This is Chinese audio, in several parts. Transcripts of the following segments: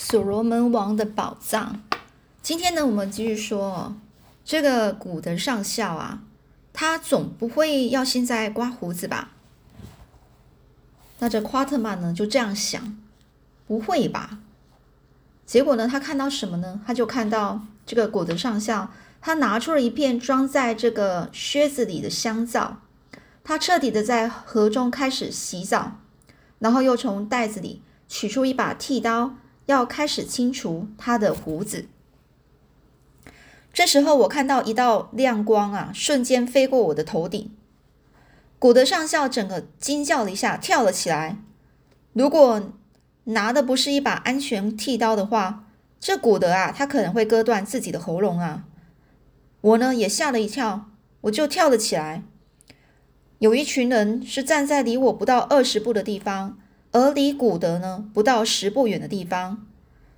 所罗门王的宝藏。今天呢，我们继续说这个古德上校啊，他总不会要现在刮胡子吧？那这夸特曼呢就这样想，不会吧？结果呢，他看到什么呢？他就看到这个古德上校，他拿出了一片装在这个靴子里的香皂，他彻底的在河中开始洗澡，然后又从袋子里取出一把剃刀。要开始清除他的胡子。这时候，我看到一道亮光啊，瞬间飞过我的头顶。古德上校整个惊叫了一下，跳了起来。如果拿的不是一把安全剃刀的话，这古德啊，他可能会割断自己的喉咙啊。我呢，也吓了一跳，我就跳了起来。有一群人是站在离我不到二十步的地方。而离古德呢不到十步远的地方，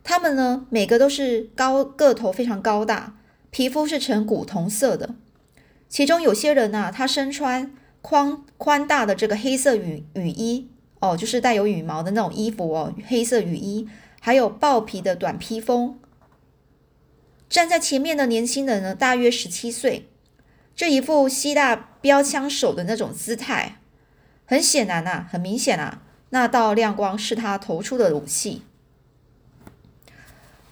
他们呢每个都是高个头，非常高大，皮肤是呈古铜色的。其中有些人呢，他身穿宽宽大的这个黑色雨雨衣哦，就是带有羽毛的那种衣服哦，黑色雨衣，还有豹皮的短披风。站在前面的年轻人呢，大约十七岁，这一副希腊标枪手的那种姿态，很显然呐，很明显啊。那道亮光是他投出的武器。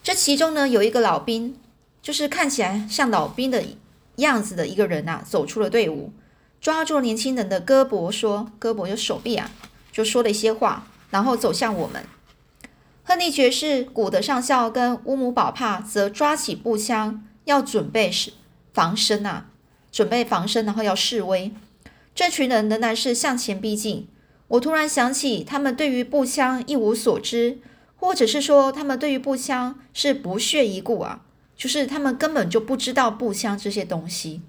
这其中呢，有一个老兵，就是看起来像老兵的样子的一个人呐，走出了队伍，抓住年轻人的胳膊，说：“胳膊就手臂啊，就说了一些话，然后走向我们。”亨利爵士、古德上校跟乌姆宝帕则抓起步枪，要准备是防身呐，准备防身，然后要示威。这群人仍然是向前逼近。我突然想起，他们对于步枪一无所知，或者是说，他们对于步枪是不屑一顾啊，就是他们根本就不知道步枪这些东西。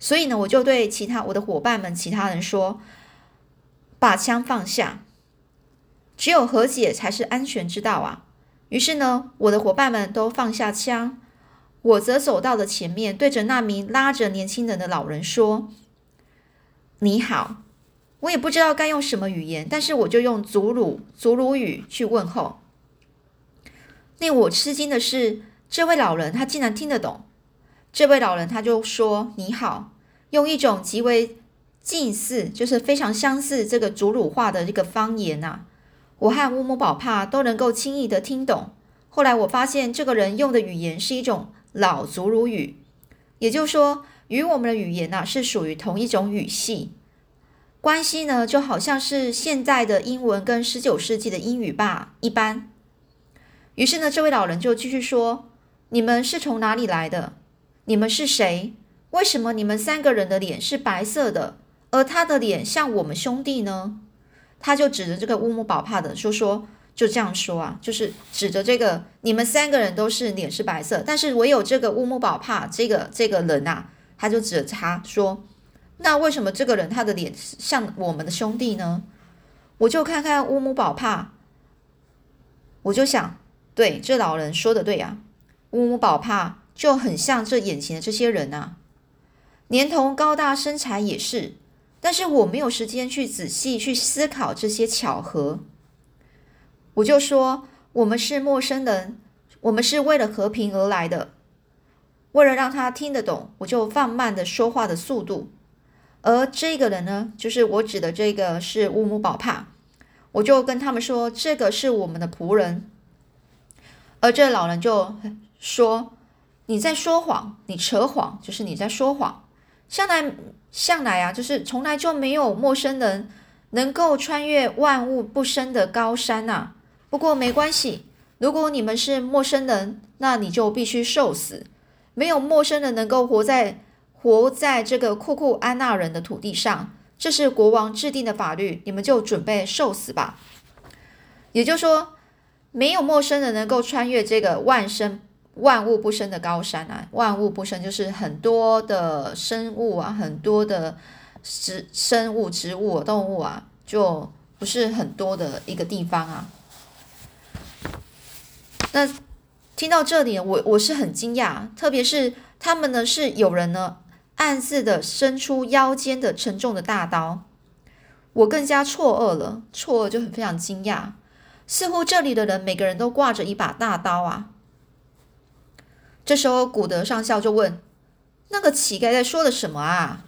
所以呢，我就对其他我的伙伴们、其他人说：“把枪放下，只有和解才是安全之道啊！”于是呢，我的伙伴们都放下枪，我则走到了前面，对着那名拉着年轻人的老人说：“你好。”我也不知道该用什么语言，但是我就用祖鲁祖鲁语去问候。令我吃惊的是，这位老人他竟然听得懂。这位老人他就说：“你好。”用一种极为近似，就是非常相似这个祖鲁话的一个方言呐。我和乌姆宝帕都能够轻易的听懂。后来我发现，这个人用的语言是一种老祖鲁语，也就是说，与我们的语言呐是属于同一种语系。关系呢，就好像是现在的英文跟十九世纪的英语吧一般。于是呢，这位老人就继续说：“你们是从哪里来的？你们是谁？为什么你们三个人的脸是白色的，而他的脸像我们兄弟呢？”他就指着这个乌木宝帕的说：“说就这样说啊，就是指着这个你们三个人都是脸是白色，但是唯有这个乌木宝帕这个这个人呐，他就指着他说。”那为什么这个人他的脸像我们的兄弟呢？我就看看乌姆宝帕，我就想，对，这老人说的对啊，乌姆宝帕就很像这眼前的这些人啊，年头高大，身材也是，但是我没有时间去仔细去思考这些巧合，我就说我们是陌生人，我们是为了和平而来的，为了让他听得懂，我就放慢的说话的速度。而这个人呢，就是我指的这个是乌姆宝帕，我就跟他们说，这个是我们的仆人。而这老人就说：“你在说谎，你扯谎，就是你在说谎。向来向来啊，就是从来就没有陌生人能够穿越万物不生的高山呐。不过没关系，如果你们是陌生人，那你就必须受死。没有陌生人能够活在。”活在这个库库安纳人的土地上，这是国王制定的法律，你们就准备受死吧。也就是说，没有陌生人能够穿越这个万生万物不生的高山啊！万物不生就是很多的生物啊，很多的植生物、植物、动物啊，就不是很多的一个地方啊。那听到这里，我我是很惊讶，特别是他们呢，是有人呢。暗自的伸出腰间的沉重的大刀，我更加错愕了，错愕就很非常惊讶。似乎这里的人每个人都挂着一把大刀啊。这时候，古德上校就问：“那个乞丐在说的什么啊？”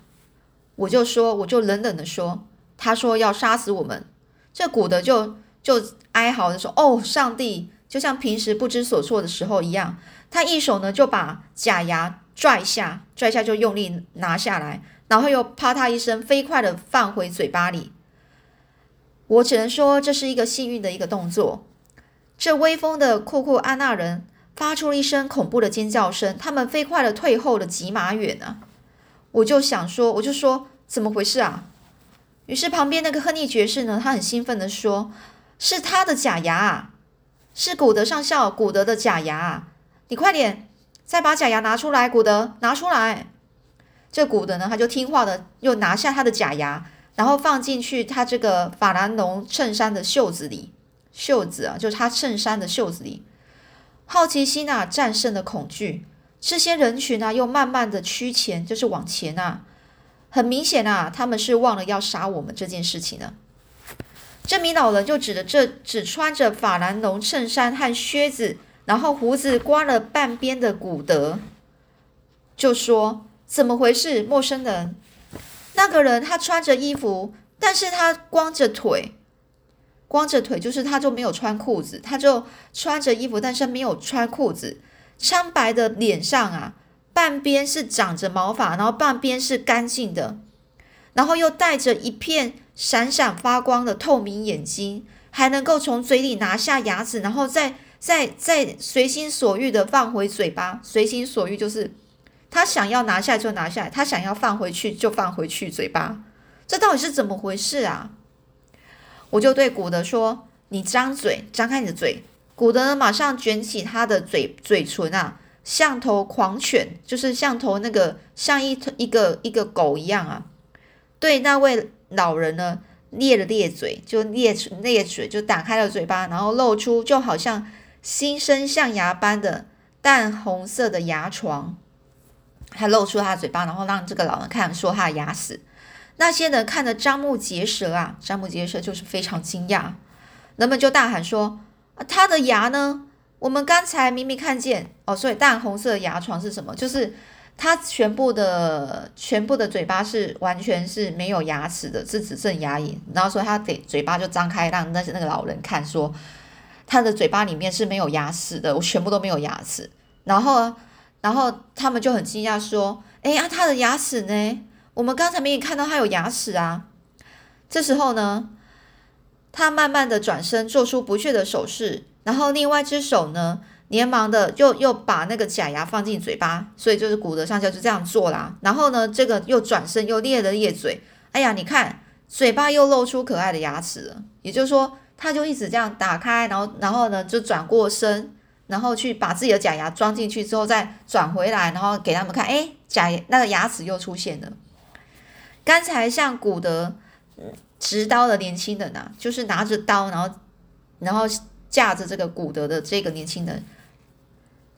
我就说，我就冷冷的说：“他说要杀死我们。”这古德就就哀嚎的说：“哦，上帝！”就像平时不知所措的时候一样，他一手呢就把假牙拽下，拽下就用力拿下来，然后又啪嗒一声飞快的放回嘴巴里。我只能说这是一个幸运的一个动作。这威风的库库安纳人发出了一声恐怖的尖叫声，他们飞快的退后了几码远啊！我就想说，我就说怎么回事啊？于是旁边那个亨利爵士呢，他很兴奋的说：“是他的假牙。”是古德上校，古德的假牙，你快点再把假牙拿出来，古德拿出来。这古德呢，他就听话的又拿下他的假牙，然后放进去他这个法兰绒衬衫的袖子里，袖子啊，就是他衬衫的袖子里。好奇心啊，战胜了恐惧。这些人群啊，又慢慢的趋前，就是往前啊。很明显啊，他们是忘了要杀我们这件事情了。这名老人就指着这只穿着法兰绒衬衫和靴子，然后胡子刮了半边的古德，就说：“怎么回事，陌生人？那个人他穿着衣服，但是他光着腿，光着腿就是他就没有穿裤子，他就穿着衣服，但是没有穿裤子。苍白的脸上啊，半边是长着毛发，然后半边是干净的，然后又带着一片。”闪闪发光的透明眼睛，还能够从嘴里拿下牙齿，然后再在在随心所欲的放回嘴巴。随心所欲就是他想要拿下就拿下，他想要放回去就放回去嘴巴。这到底是怎么回事啊？我就对古德说：“你张嘴，张开你的嘴。”古德呢，马上卷起他的嘴嘴唇啊，像头狂犬，就是像头那个像一一个一个狗一样啊，对那位。老人呢，咧了咧嘴，就咧咧嘴，就打开了嘴巴，然后露出就好像新生象牙般的淡红色的牙床，还露出他的嘴巴，然后让这个老人看，说他的牙齿。那些人看得张目结舌啊，张目结舌就是非常惊讶。人们就大喊说：“他的牙呢？我们刚才明明看见哦。”所以淡红色牙床是什么？就是。他全部的全部的嘴巴是完全是没有牙齿的，是只剩牙龈。然后说他得嘴巴就张开，让那些那个老人看，说他的嘴巴里面是没有牙齿的，我全部都没有牙齿。然后，然后他们就很惊讶说：“哎呀，他的牙齿呢？我们刚才没有看到他有牙齿啊。”这时候呢，他慢慢的转身，做出不屑的手势，然后另外一只手呢。连忙的又又把那个假牙放进嘴巴，所以就是古德上校就这样做啦。然后呢，这个又转身又咧了咧嘴，哎呀，你看嘴巴又露出可爱的牙齿了。也就是说，他就一直这样打开，然后然后呢就转过身，然后去把自己的假牙装进去之后再转回来，然后给他们看，哎，假那个牙齿又出现了。刚才像古德执刀的年轻人啊，就是拿着刀，然后然后架着这个古德的这个年轻人。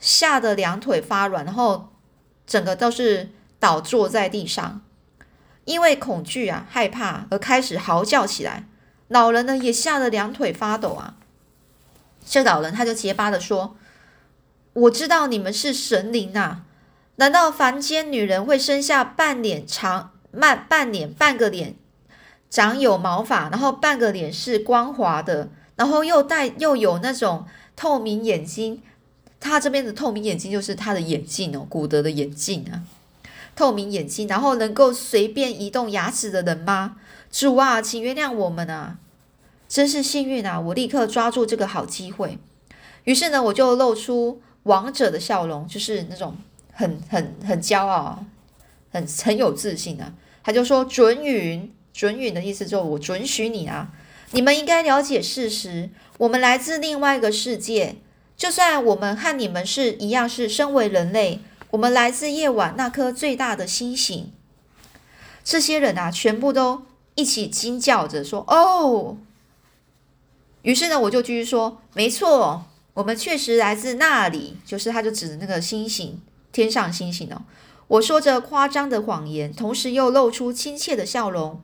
吓得两腿发软，然后整个都是倒坐在地上，因为恐惧啊、害怕而开始嚎叫起来。老人呢也吓得两腿发抖啊。这老人他就结巴的说：“我知道你们是神灵呐，难道凡间女人会生下半脸长、半半脸、半个脸长有毛发，然后半个脸是光滑的，然后又带又有那种透明眼睛？”他这边的透明眼睛就是他的眼镜哦，古德的眼镜啊，透明眼镜，然后能够随便移动牙齿的人吗？主啊，请原谅我们啊！真是幸运啊！我立刻抓住这个好机会，于是呢，我就露出王者的笑容，就是那种很很很骄傲，很很有自信啊。他就说：“准允，准允的意思就是我准许你啊！你们应该了解事实，我们来自另外一个世界。”就算我们和你们是一样，是身为人类，我们来自夜晚那颗最大的星星。这些人啊，全部都一起惊叫着说：“哦！”于是呢，我就继续说：“没错，我们确实来自那里。”就是他，就指着那个星星，天上星星哦。我说着夸张的谎言，同时又露出亲切的笑容。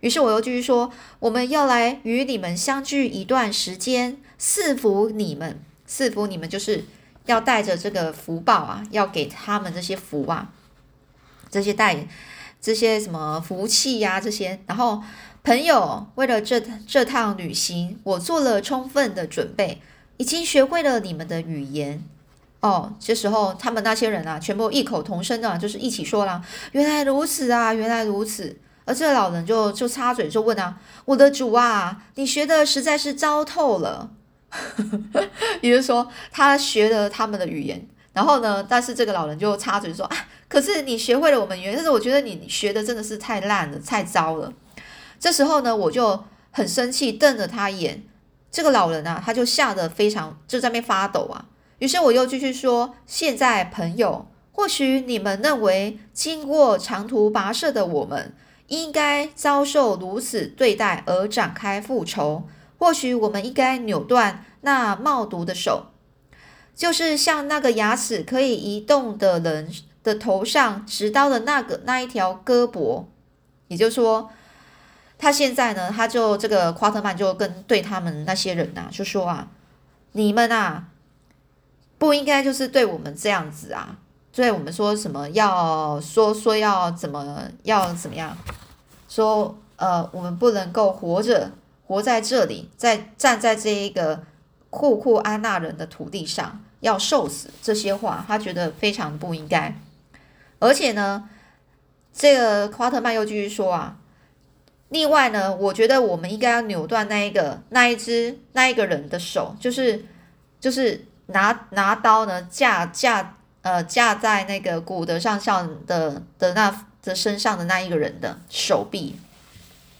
于是我又继续说：“我们要来与你们相聚一段时间。”赐福你们，赐福你们就是要带着这个福报啊，要给他们这些福啊，这些带这些什么福气呀，这些。然后朋友为了这这趟旅行，我做了充分的准备，已经学会了你们的语言。哦，这时候他们那些人啊，全部异口同声的，就是一起说了：“原来如此啊，原来如此。”而这个老人就就插嘴就问啊：“我的主啊，你学的实在是糟透了。”也就是说，他学了他们的语言，然后呢，但是这个老人就插嘴说：“啊，可是你学会了我们语言，但是我觉得你学的真的是太烂了，太糟了。”这时候呢，我就很生气，瞪着他一眼。这个老人啊，他就吓得非常，就在那边发抖啊。于是我又继续说：“现在，朋友，或许你们认为经过长途跋涉的我们应该遭受如此对待而展开复仇，或许我们应该扭断那冒毒的手，就是像那个牙齿可以移动的人的头上持刀的那个那一条胳膊。也就是说，他现在呢，他就这个夸特曼就跟对他们那些人呐，就说啊，你们啊。”不应该就是对我们这样子啊！对我们说什么要说说要怎么要怎么样？说呃，我们不能够活着活在这里，在站在这一个库库安纳人的土地上要受死，这些话他觉得非常不应该。而且呢，这个夸特曼又继续说啊，另外呢，我觉得我们应该要扭断那一个那一只那一个人的手，就是就是。拿拿刀呢架架呃架在那个古德上上的的那的身上的那一个人的手臂，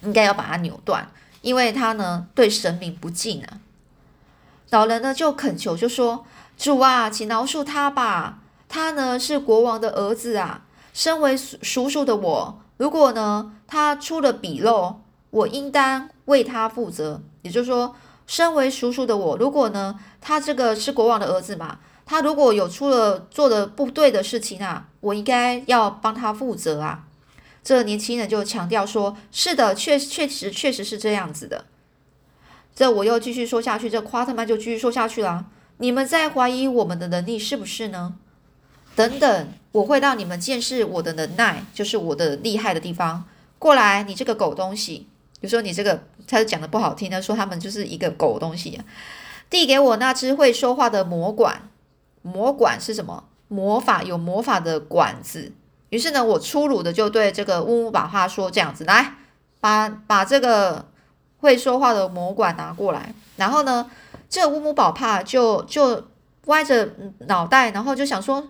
应该要把它扭断，因为他呢对神明不敬啊。老人呢就恳求就说：“主啊，请饶恕他吧，他呢是国王的儿子啊。身为叔叔的我，如果呢他出了笔漏，我应当为他负责。也就是说。”身为叔叔的我，如果呢，他这个是国王的儿子嘛，他如果有出了做的不对的事情啊，我应该要帮他负责啊。这年轻人就强调说：“是的，确确实确实是这样子的。”这我又继续说下去，这夸特曼就继续说下去了。你们在怀疑我们的能力是不是呢？等等，我会让你们见识我的能耐，就是我的厉害的地方。过来，你这个狗东西！比如说你这个，他讲的不好听，他说他们就是一个狗东西。递给我那只会说话的魔管，魔管是什么？魔法有魔法的管子。于是呢，我粗鲁的就对这个乌姆宝帕说：“这样子，来，把把这个会说话的魔管拿过来。”然后呢，这乌姆宝帕就就歪着脑袋，然后就想说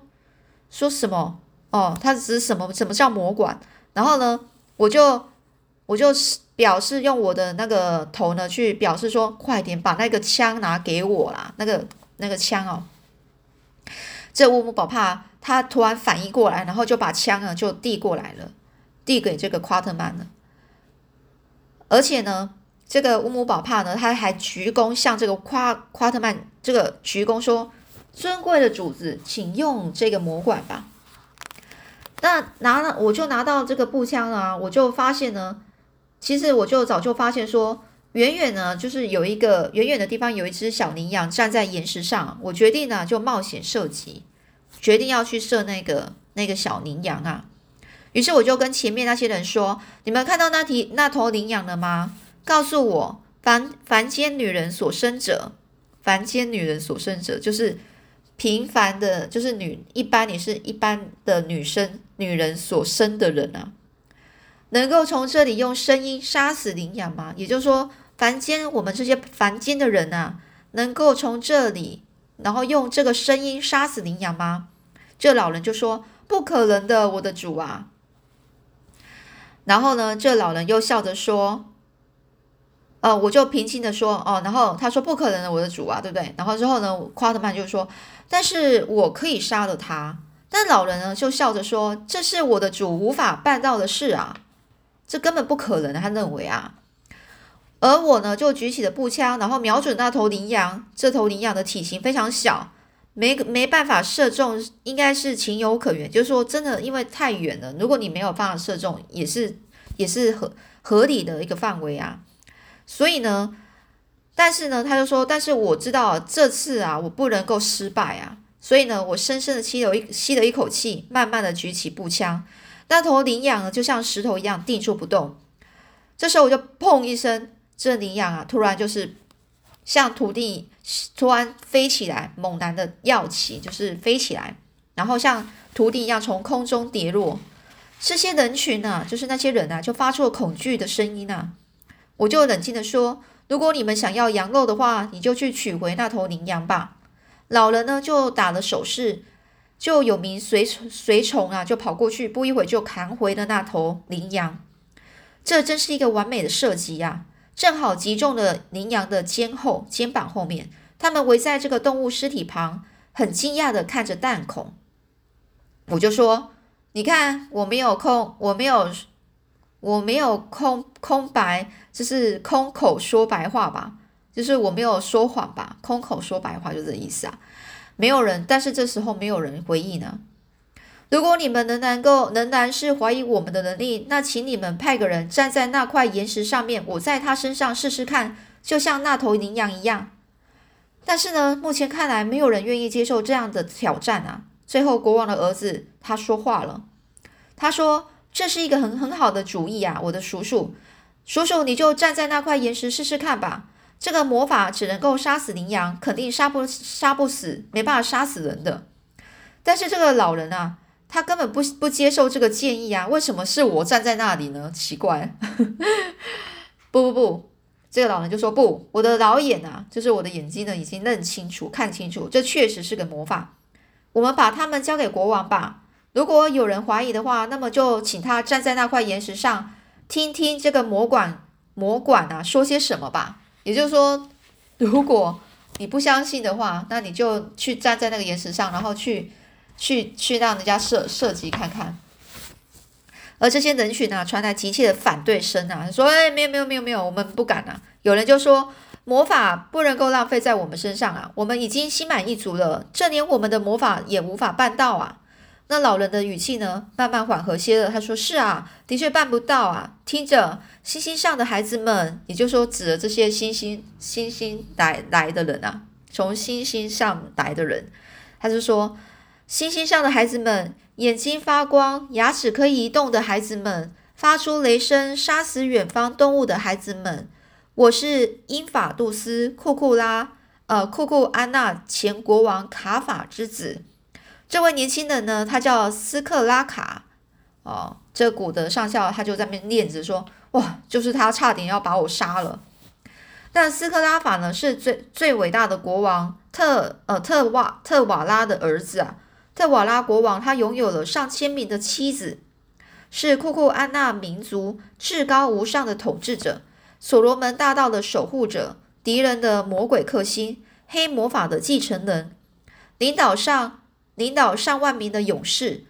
说什么？哦，他只是什么？什么叫魔管？然后呢，我就我就。表示用我的那个头呢，去表示说，快点把那个枪拿给我啦，那个那个枪哦。这乌姆宝帕他突然反应过来，然后就把枪啊就递过来了，递给这个夸特曼了。而且呢，这个乌姆宝帕呢，他还鞠躬向这个夸夸特曼这个鞠躬说：“尊贵的主子，请用这个魔管吧。”那拿了我就拿到这个步枪啊，我就发现呢。其实我就早就发现说，远远呢，就是有一个远远的地方有一只小羚羊站在岩石上。我决定呢，就冒险射击，决定要去射那个那个小羚羊啊。于是我就跟前面那些人说：“你们看到那题那头羚羊了吗？告诉我，凡凡间女人所生者，凡间女人所生者就是平凡的，就是女一般你是一般的女生女人所生的人啊。”能够从这里用声音杀死羚羊吗？也就是说，凡间我们这些凡间的人啊，能够从这里，然后用这个声音杀死羚羊吗？这老人就说：“不可能的，我的主啊。”然后呢，这老人又笑着说：“呃，我就平静的说，哦，然后他说不可能的，我的主啊，对不对？然后之后呢，夸特曼就说：但是我可以杀了他。但老人呢就笑着说：这是我的主无法办到的事啊。”这根本不可能，他认为啊，而我呢就举起了步枪，然后瞄准那头羚羊。这头羚羊的体型非常小，没没办法射中，应该是情有可原。就是说，真的因为太远了，如果你没有办法射中，也是也是合合理的一个范围啊。所以呢，但是呢，他就说，但是我知道这次啊，我不能够失败啊，所以呢，我深深的吸了一吸了一口气，慢慢的举起步枪，那头羚羊呢，就像石头一样定住不动。这时候我就砰一声，这羚羊啊，突然就是像土地突然飞起来，猛然的跃起，就是飞起来，然后像土地一样从空中跌落。这些人群呢，就是那些人啊，就发出了恐惧的声音啊。我就冷静的说：“如果你们想要羊肉的话，你就去取回那头羚羊吧。”老人呢就打了手势，就有名随随从啊就跑过去，不一会就扛回了那头羚羊。这真是一个完美的射击呀！正好击中了羚羊的肩后、肩膀后面。他们围在这个动物尸体旁，很惊讶的看着弹孔。我就说：“你看，我没有空，我没有，我没有空空白，就是空口说白话吧？就是我没有说谎吧？空口说白话就这意思啊！没有人，但是这时候没有人回应呢。”如果你们仍然够仍然是怀疑我们的能力，那请你们派个人站在那块岩石上面，我在他身上试试看，就像那头羚羊一样。但是呢，目前看来没有人愿意接受这样的挑战啊。最后，国王的儿子他说话了，他说：“这是一个很很好的主意啊，我的叔叔，叔叔你就站在那块岩石试试看吧。这个魔法只能够杀死羚羊，肯定杀不杀不死，没办法杀死人的。但是这个老人啊。”他根本不不接受这个建议啊！为什么是我站在那里呢？奇怪！不不不，这个老人就说不，我的老眼啊，就是我的眼睛呢，已经认清楚、看清楚，这确实是个魔法。我们把他们交给国王吧。如果有人怀疑的话，那么就请他站在那块岩石上，听听这个魔管魔管啊说些什么吧。也就是说，如果你不相信的话，那你就去站在那个岩石上，然后去。去去让人家射射击看看，而这些人群呢，传来急切的反对声啊，说：“哎，没有没有没有没有，我们不敢啊。”有人就说：“魔法不能够浪费在我们身上啊，我们已经心满意足了，这连我们的魔法也无法办到啊。”那老人的语气呢，慢慢缓和些了，他说：“是啊，的确办不到啊。听着，星星上的孩子们，也就是说，指着这些星星星星来来的人啊，从星星上来的人，他就说。”星星上的孩子们，眼睛发光，牙齿可以移动的孩子们，发出雷声杀死远方动物的孩子们，我是英法杜斯库库拉，呃，库库安娜前国王卡法之子。这位年轻人呢，他叫斯克拉卡。哦，这古德上校他就在那边念着说：“哇，就是他，差点要把我杀了。”但斯克拉法呢，是最最伟大的国王特呃特瓦特瓦拉的儿子啊。特瓦拉国王，他拥有了上千名的妻子，是库库安纳民族至高无上的统治者，所罗门大道的守护者，敌人的魔鬼克星，黑魔法的继承人，领导上领导上万名的勇士，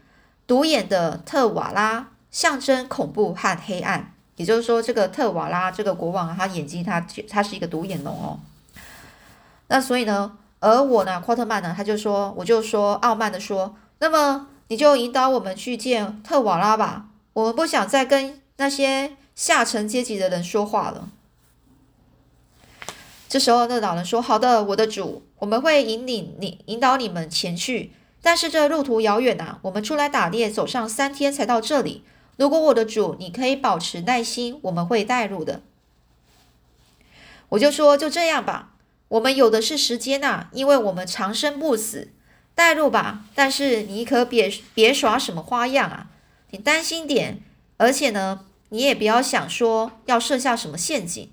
独眼的特瓦拉，象征恐怖和黑暗。也就是说，这个特瓦拉这个国王，他眼睛他他是一个独眼龙哦。那所以呢？而我呢，夸特曼呢，他就说，我就说，傲慢的说，那么你就引导我们去见特瓦拉吧，我们不想再跟那些下层阶级的人说话了。这时候，那老人说：“好的，我的主，我们会引领你，引导你们前去。但是这路途遥远啊，我们出来打猎，走上三天才到这里。如果我的主，你可以保持耐心，我们会带路的。”我就说：“就这样吧。”我们有的是时间呐，因为我们长生不死，带路吧。但是你可别别耍什么花样啊！你担心点，而且呢，你也不要想说要设下什么陷阱。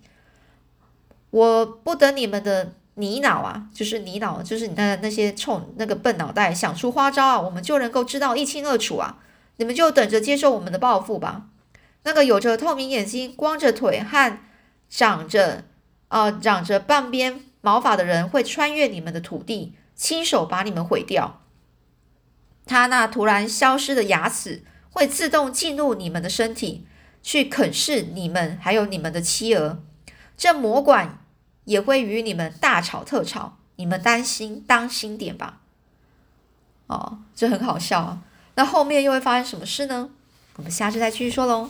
我不等你们的泥脑啊，就是泥脑，就是你的那些臭那个笨脑袋想出花招啊，我们就能够知道一清二楚啊！你们就等着接受我们的报复吧。那个有着透明眼睛、光着腿和长着啊长着半边。毛发的人会穿越你们的土地，亲手把你们毁掉。他那突然消失的牙齿会自动进入你们的身体，去啃噬你们，还有你们的妻儿。这魔管也会与你们大吵特吵，你们担心，当心点吧。哦，这很好笑啊。那后面又会发生什么事呢？我们下次再继续说喽。